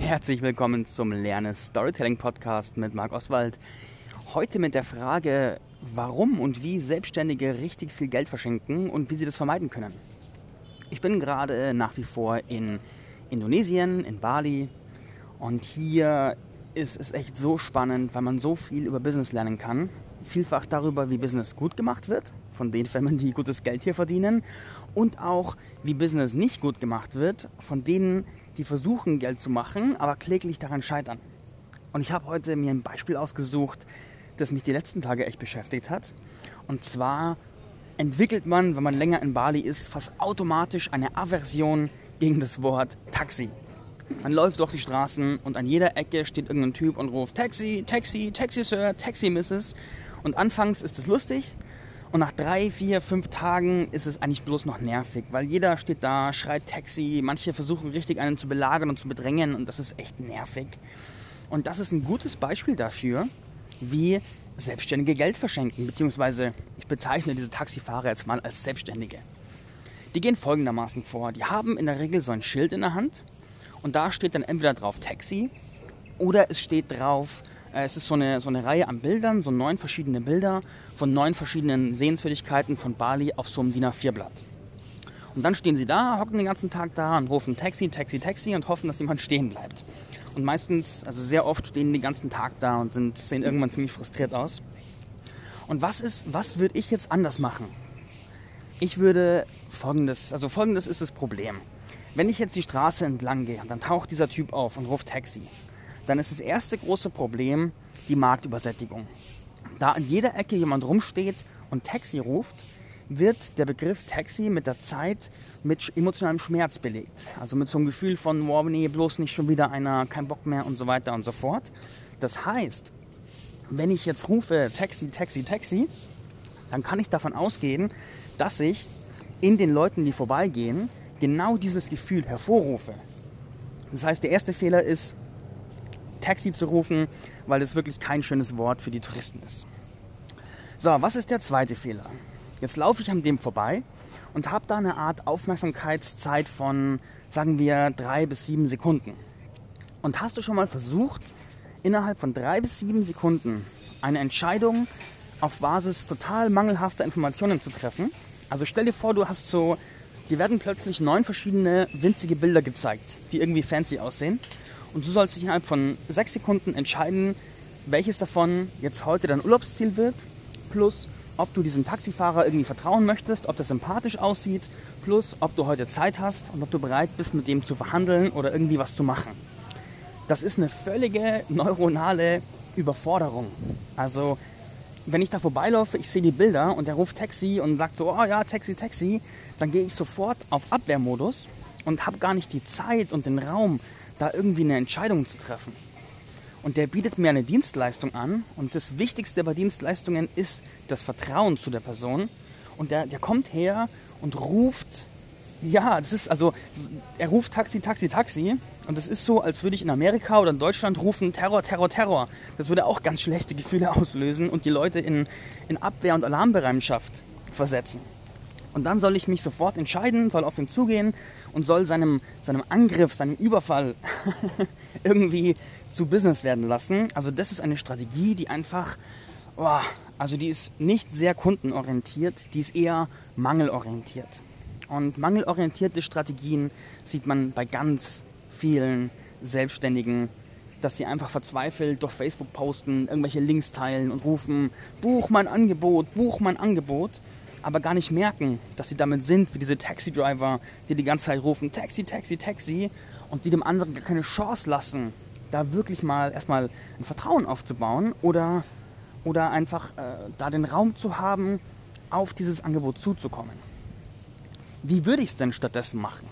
Herzlich willkommen zum Lerne Storytelling Podcast mit Marc Oswald. Heute mit der Frage, warum und wie Selbstständige richtig viel Geld verschenken und wie sie das vermeiden können. Ich bin gerade nach wie vor in Indonesien, in Bali und hier ist es echt so spannend, weil man so viel über Business lernen kann. Vielfach darüber, wie Business gut gemacht wird, von den Firmen, die gutes Geld hier verdienen und auch, wie Business nicht gut gemacht wird, von denen, die versuchen, Geld zu machen, aber kläglich daran scheitern. Und ich habe heute mir ein Beispiel ausgesucht, das mich die letzten Tage echt beschäftigt hat. Und zwar entwickelt man, wenn man länger in Bali ist, fast automatisch eine Aversion gegen das Wort Taxi. Man läuft durch die Straßen und an jeder Ecke steht irgendein Typ und ruft Taxi, Taxi, Taxi Sir, Taxi Mrs. Und anfangs ist es lustig, und nach drei, vier, fünf Tagen ist es eigentlich bloß noch nervig, weil jeder steht da, schreit Taxi, manche versuchen richtig einen zu belagern und zu bedrängen und das ist echt nervig. Und das ist ein gutes Beispiel dafür, wie Selbstständige Geld verschenken, beziehungsweise ich bezeichne diese Taxifahrer jetzt mal als Selbstständige. Die gehen folgendermaßen vor. Die haben in der Regel so ein Schild in der Hand und da steht dann entweder drauf Taxi oder es steht drauf es ist so eine, so eine Reihe an Bildern, so neun verschiedene Bilder von neun verschiedenen Sehenswürdigkeiten von Bali auf so einem DIN A4-Blatt. Und dann stehen sie da, hocken den ganzen Tag da und rufen Taxi, Taxi, Taxi und hoffen, dass jemand stehen bleibt. Und meistens, also sehr oft stehen die den ganzen Tag da und sind, sehen irgendwann ziemlich frustriert aus. Und was ist, was würde ich jetzt anders machen? Ich würde folgendes, also folgendes ist das Problem. Wenn ich jetzt die Straße entlang gehe und dann taucht dieser Typ auf und ruft Taxi, dann ist das erste große Problem die Marktübersättigung. Da an jeder Ecke jemand rumsteht und Taxi ruft, wird der Begriff Taxi mit der Zeit mit emotionalem Schmerz belegt. Also mit so einem Gefühl von, wow, nee, bloß nicht schon wieder einer, kein Bock mehr und so weiter und so fort. Das heißt, wenn ich jetzt rufe Taxi, Taxi, Taxi, dann kann ich davon ausgehen, dass ich in den Leuten, die vorbeigehen, genau dieses Gefühl hervorrufe. Das heißt, der erste Fehler ist, Taxi zu rufen, weil es wirklich kein schönes Wort für die Touristen ist. So, was ist der zweite Fehler? Jetzt laufe ich an dem vorbei und habe da eine Art Aufmerksamkeitszeit von, sagen wir, drei bis sieben Sekunden. Und hast du schon mal versucht, innerhalb von drei bis sieben Sekunden eine Entscheidung auf Basis total mangelhafter Informationen zu treffen? Also stell dir vor, du hast so, die werden plötzlich neun verschiedene winzige Bilder gezeigt, die irgendwie fancy aussehen. Und du sollst dich innerhalb von sechs Sekunden entscheiden, welches davon jetzt heute dein Urlaubsziel wird, plus ob du diesem Taxifahrer irgendwie vertrauen möchtest, ob das sympathisch aussieht, plus ob du heute Zeit hast und ob du bereit bist, mit dem zu verhandeln oder irgendwie was zu machen. Das ist eine völlige neuronale Überforderung. Also, wenn ich da vorbeilaufe, ich sehe die Bilder und der ruft Taxi und sagt so, oh ja, Taxi, Taxi, dann gehe ich sofort auf Abwehrmodus und habe gar nicht die Zeit und den Raum, da irgendwie eine Entscheidung zu treffen. Und der bietet mir eine Dienstleistung an. Und das Wichtigste bei Dienstleistungen ist das Vertrauen zu der Person. Und der, der kommt her und ruft, ja, das ist also, er ruft Taxi, Taxi, Taxi. Und das ist so, als würde ich in Amerika oder in Deutschland rufen Terror, Terror, Terror. Das würde auch ganz schlechte Gefühle auslösen und die Leute in, in Abwehr- und Alarmbereitschaft versetzen. Und dann soll ich mich sofort entscheiden, soll auf ihn zugehen und soll seinem, seinem Angriff, seinem Überfall irgendwie zu Business werden lassen. Also das ist eine Strategie, die einfach, oh, also die ist nicht sehr kundenorientiert, die ist eher mangelorientiert. Und mangelorientierte Strategien sieht man bei ganz vielen Selbstständigen, dass sie einfach verzweifelt durch Facebook posten, irgendwelche Links teilen und rufen, buch mein Angebot, buch mein Angebot aber gar nicht merken, dass sie damit sind, wie diese Taxi-Driver, die die ganze Zeit rufen, Taxi, Taxi, Taxi, und die dem anderen gar keine Chance lassen, da wirklich mal erstmal ein Vertrauen aufzubauen oder, oder einfach äh, da den Raum zu haben, auf dieses Angebot zuzukommen. Wie würde ich es denn stattdessen machen?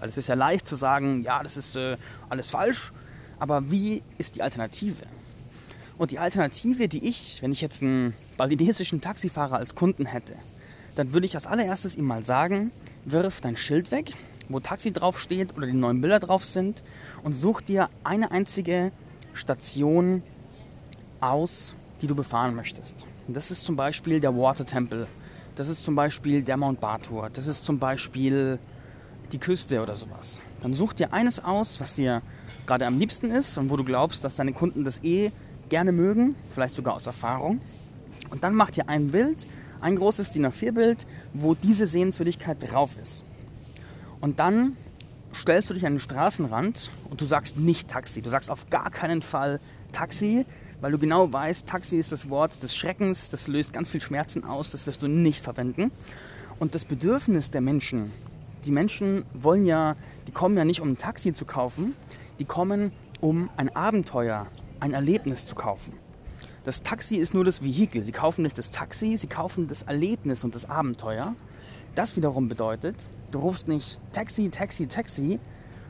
Weil es ist ja leicht zu sagen, ja, das ist äh, alles falsch, aber wie ist die Alternative? Und die Alternative, die ich, wenn ich jetzt einen balinesischen Taxifahrer als Kunden hätte, dann würde ich als allererstes ihm mal sagen, wirf dein Schild weg, wo Taxi draufsteht oder die neuen Bilder drauf sind und such dir eine einzige Station aus, die du befahren möchtest. Und das ist zum Beispiel der Water Temple, das ist zum Beispiel der Mount Batur, das ist zum Beispiel die Küste oder sowas. Dann such dir eines aus, was dir gerade am liebsten ist und wo du glaubst, dass deine Kunden das eh gerne mögen, vielleicht sogar aus Erfahrung. Und dann mach dir ein Bild, ein großes DIN A4-Bild, wo diese Sehenswürdigkeit drauf ist. Und dann stellst du dich an den Straßenrand und du sagst nicht Taxi. Du sagst auf gar keinen Fall Taxi, weil du genau weißt, Taxi ist das Wort des Schreckens, das löst ganz viel Schmerzen aus, das wirst du nicht verwenden. Und das Bedürfnis der Menschen, die Menschen wollen ja, die kommen ja nicht um ein Taxi zu kaufen, die kommen um ein Abenteuer, ein Erlebnis zu kaufen. Das Taxi ist nur das Vehikel. Sie kaufen nicht das Taxi, sie kaufen das Erlebnis und das Abenteuer. Das wiederum bedeutet, du rufst nicht Taxi, Taxi, Taxi,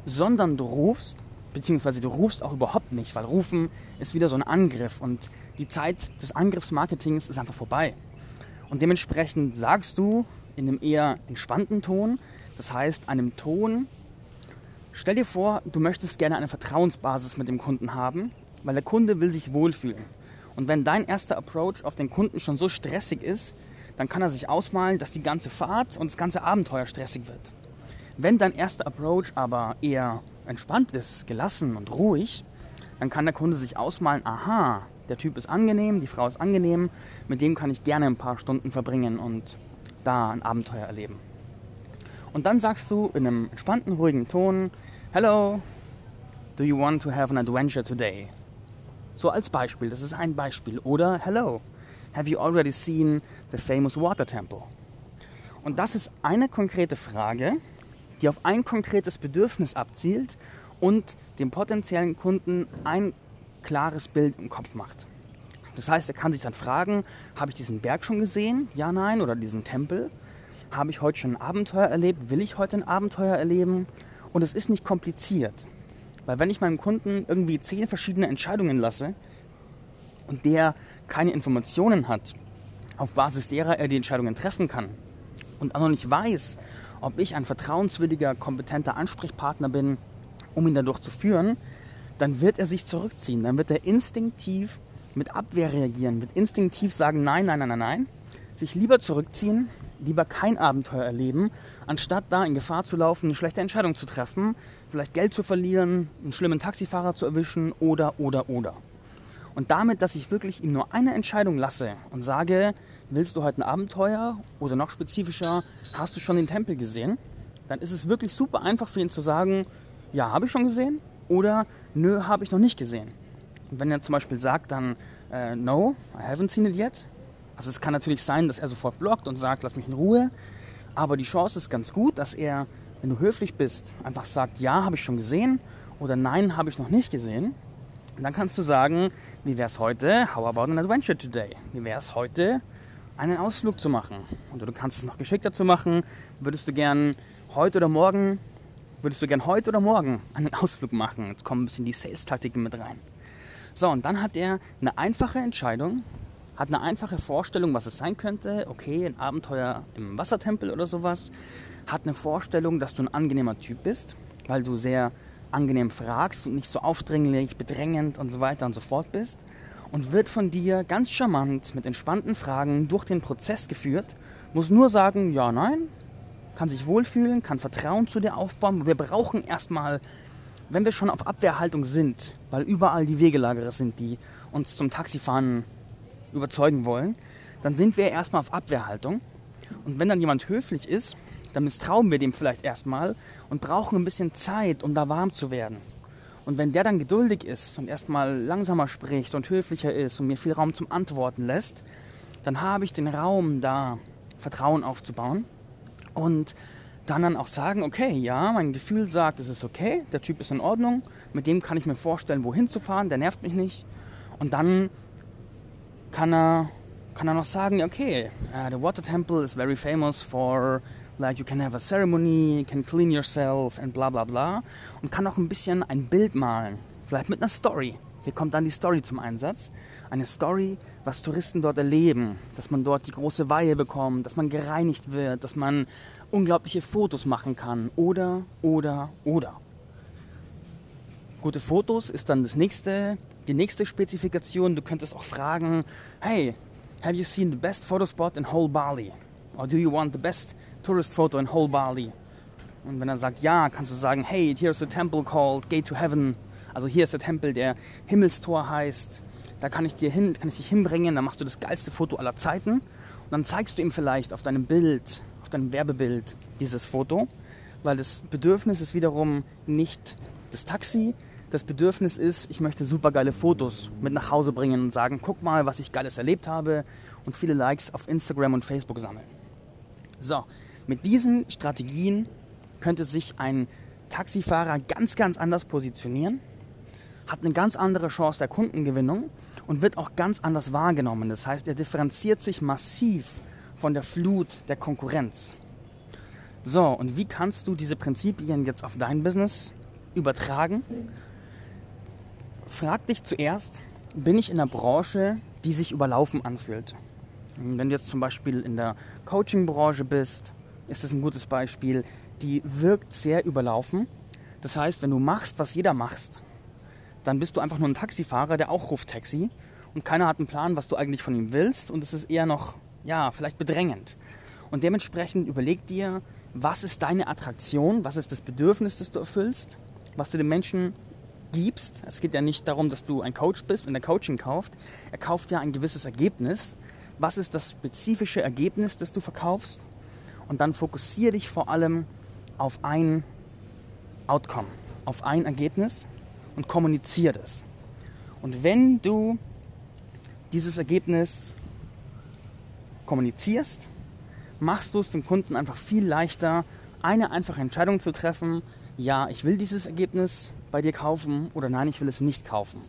sondern du rufst, beziehungsweise du rufst auch überhaupt nicht, weil rufen ist wieder so ein Angriff und die Zeit des Angriffsmarketings ist einfach vorbei. Und dementsprechend sagst du in einem eher entspannten Ton, das heißt einem Ton, stell dir vor, du möchtest gerne eine Vertrauensbasis mit dem Kunden haben, weil der Kunde will sich wohlfühlen. Und wenn dein erster Approach auf den Kunden schon so stressig ist, dann kann er sich ausmalen, dass die ganze Fahrt und das ganze Abenteuer stressig wird. Wenn dein erster Approach aber eher entspannt ist, gelassen und ruhig, dann kann der Kunde sich ausmalen, aha, der Typ ist angenehm, die Frau ist angenehm, mit dem kann ich gerne ein paar Stunden verbringen und da ein Abenteuer erleben. Und dann sagst du in einem entspannten, ruhigen Ton, Hello, do you want to have an adventure today? So als Beispiel, das ist ein Beispiel. Oder Hello, Have you already seen the famous water temple? Und das ist eine konkrete Frage, die auf ein konkretes Bedürfnis abzielt und dem potenziellen Kunden ein klares Bild im Kopf macht. Das heißt, er kann sich dann fragen, habe ich diesen Berg schon gesehen? Ja, nein. Oder diesen Tempel? Habe ich heute schon ein Abenteuer erlebt? Will ich heute ein Abenteuer erleben? Und es ist nicht kompliziert. Weil wenn ich meinem Kunden irgendwie zehn verschiedene Entscheidungen lasse und der keine Informationen hat, auf Basis derer er die Entscheidungen treffen kann und auch noch nicht weiß, ob ich ein vertrauenswürdiger, kompetenter Ansprechpartner bin, um ihn dadurch zu führen, dann wird er sich zurückziehen. Dann wird er instinktiv mit Abwehr reagieren, wird instinktiv sagen, nein, nein, nein, nein, nein, sich lieber zurückziehen, lieber kein Abenteuer erleben, anstatt da in Gefahr zu laufen, eine schlechte Entscheidung zu treffen, vielleicht Geld zu verlieren, einen schlimmen Taxifahrer zu erwischen oder, oder, oder. Und damit, dass ich wirklich ihm nur eine Entscheidung lasse und sage, willst du heute ein Abenteuer oder noch spezifischer, hast du schon den Tempel gesehen? Dann ist es wirklich super einfach für ihn zu sagen, ja, habe ich schon gesehen oder nö, habe ich noch nicht gesehen. Und wenn er zum Beispiel sagt dann, äh, no, I haven't seen it yet. Also es kann natürlich sein, dass er sofort blockt und sagt, lass mich in Ruhe. Aber die Chance ist ganz gut, dass er, wenn du höflich bist, einfach sagt, ja, habe ich schon gesehen oder nein, habe ich noch nicht gesehen. Und dann kannst du sagen, wie wäre es heute? How about an adventure today? Wie wäre es heute, einen Ausflug zu machen? Und du kannst es noch geschickter zu machen. Würdest du gern heute oder morgen, würdest du gern heute oder morgen einen Ausflug machen? Jetzt kommen ein bisschen die Sales-Taktiken mit rein. So, und dann hat er eine einfache Entscheidung, hat eine einfache Vorstellung, was es sein könnte. Okay, ein Abenteuer im Wassertempel oder sowas. Hat eine Vorstellung, dass du ein angenehmer Typ bist, weil du sehr angenehm fragst und nicht so aufdringlich, bedrängend und so weiter und so fort bist und wird von dir ganz charmant mit entspannten Fragen durch den Prozess geführt, muss nur sagen, ja, nein, kann sich wohlfühlen, kann Vertrauen zu dir aufbauen. Wir brauchen erstmal, wenn wir schon auf Abwehrhaltung sind, weil überall die Wegelagerer sind, die uns zum Taxifahren überzeugen wollen, dann sind wir erstmal auf Abwehrhaltung. Und wenn dann jemand höflich ist, dann misstrauen wir dem vielleicht erstmal und brauchen ein bisschen Zeit, um da warm zu werden. Und wenn der dann geduldig ist und erstmal langsamer spricht und höflicher ist und mir viel Raum zum Antworten lässt, dann habe ich den Raum da, Vertrauen aufzubauen und dann dann auch sagen, okay, ja, mein Gefühl sagt, es ist okay, der Typ ist in Ordnung, mit dem kann ich mir vorstellen, wohin zu fahren, der nervt mich nicht. Und dann kann er, kann er noch sagen, okay, uh, the Water Temple is very famous for like you can have a ceremony, you can clean yourself and bla bla bla. Und kann auch ein bisschen ein Bild malen, vielleicht mit einer Story. Hier kommt dann die Story zum Einsatz. Eine Story, was Touristen dort erleben, dass man dort die große Weihe bekommt, dass man gereinigt wird, dass man unglaubliche Fotos machen kann. Oder, oder, oder. Gute Fotos ist dann das nächste, die nächste Spezifikation. Du könntest auch fragen, hey, have you seen the best photo spot in whole Bali? Or do you want the best tourist photo in whole Bali? Und wenn er sagt ja, kannst du sagen, hey, here's a temple called Gate to Heaven. Also hier ist der Tempel, der Himmelstor heißt. Da kann ich, dir hin, kann ich dich hinbringen, dann machst du das geilste Foto aller Zeiten. Und dann zeigst du ihm vielleicht auf deinem Bild, auf deinem Werbebild dieses Foto. Weil das Bedürfnis ist wiederum nicht das Taxi. Das Bedürfnis ist, ich möchte super geile Fotos mit nach Hause bringen und sagen, guck mal, was ich geiles erlebt habe und viele Likes auf Instagram und Facebook sammeln. So, mit diesen Strategien könnte sich ein Taxifahrer ganz, ganz anders positionieren, hat eine ganz andere Chance der Kundengewinnung und wird auch ganz anders wahrgenommen. Das heißt, er differenziert sich massiv von der Flut der Konkurrenz. So, und wie kannst du diese Prinzipien jetzt auf dein Business übertragen? Frag dich zuerst, bin ich in einer Branche, die sich überlaufen anfühlt? Wenn du jetzt zum Beispiel in der Coaching-Branche bist, ist das ein gutes Beispiel. Die wirkt sehr überlaufen. Das heißt, wenn du machst, was jeder macht, dann bist du einfach nur ein Taxifahrer, der auch ruft Taxi und keiner hat einen Plan, was du eigentlich von ihm willst und es ist eher noch, ja, vielleicht bedrängend. Und dementsprechend überleg dir, was ist deine Attraktion, was ist das Bedürfnis, das du erfüllst, was du den Menschen gibst. Es geht ja nicht darum, dass du ein Coach bist und der Coaching kauft. Er kauft ja ein gewisses Ergebnis was ist das spezifische Ergebnis, das du verkaufst und dann fokussiere dich vor allem auf ein Outcome, auf ein Ergebnis und kommuniziere das. Und wenn du dieses Ergebnis kommunizierst, machst du es dem Kunden einfach viel leichter, eine einfache Entscheidung zu treffen, ja, ich will dieses Ergebnis bei dir kaufen oder nein, ich will es nicht kaufen.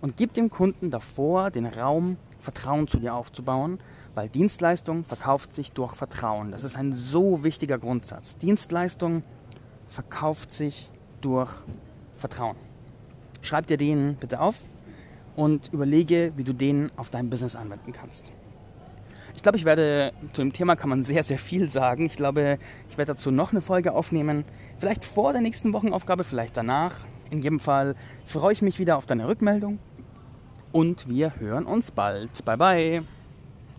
Und gib dem Kunden davor den Raum, Vertrauen zu dir aufzubauen, weil Dienstleistung verkauft sich durch Vertrauen. Das ist ein so wichtiger Grundsatz. Dienstleistung verkauft sich durch Vertrauen. Schreib dir den bitte auf und überlege, wie du den auf dein Business anwenden kannst. Ich glaube, ich werde zu dem Thema kann man sehr, sehr viel sagen. Ich glaube, ich werde dazu noch eine Folge aufnehmen. Vielleicht vor der nächsten Wochenaufgabe, vielleicht danach. In jedem Fall freue ich mich wieder auf deine Rückmeldung und wir hören uns bald. Bye bye.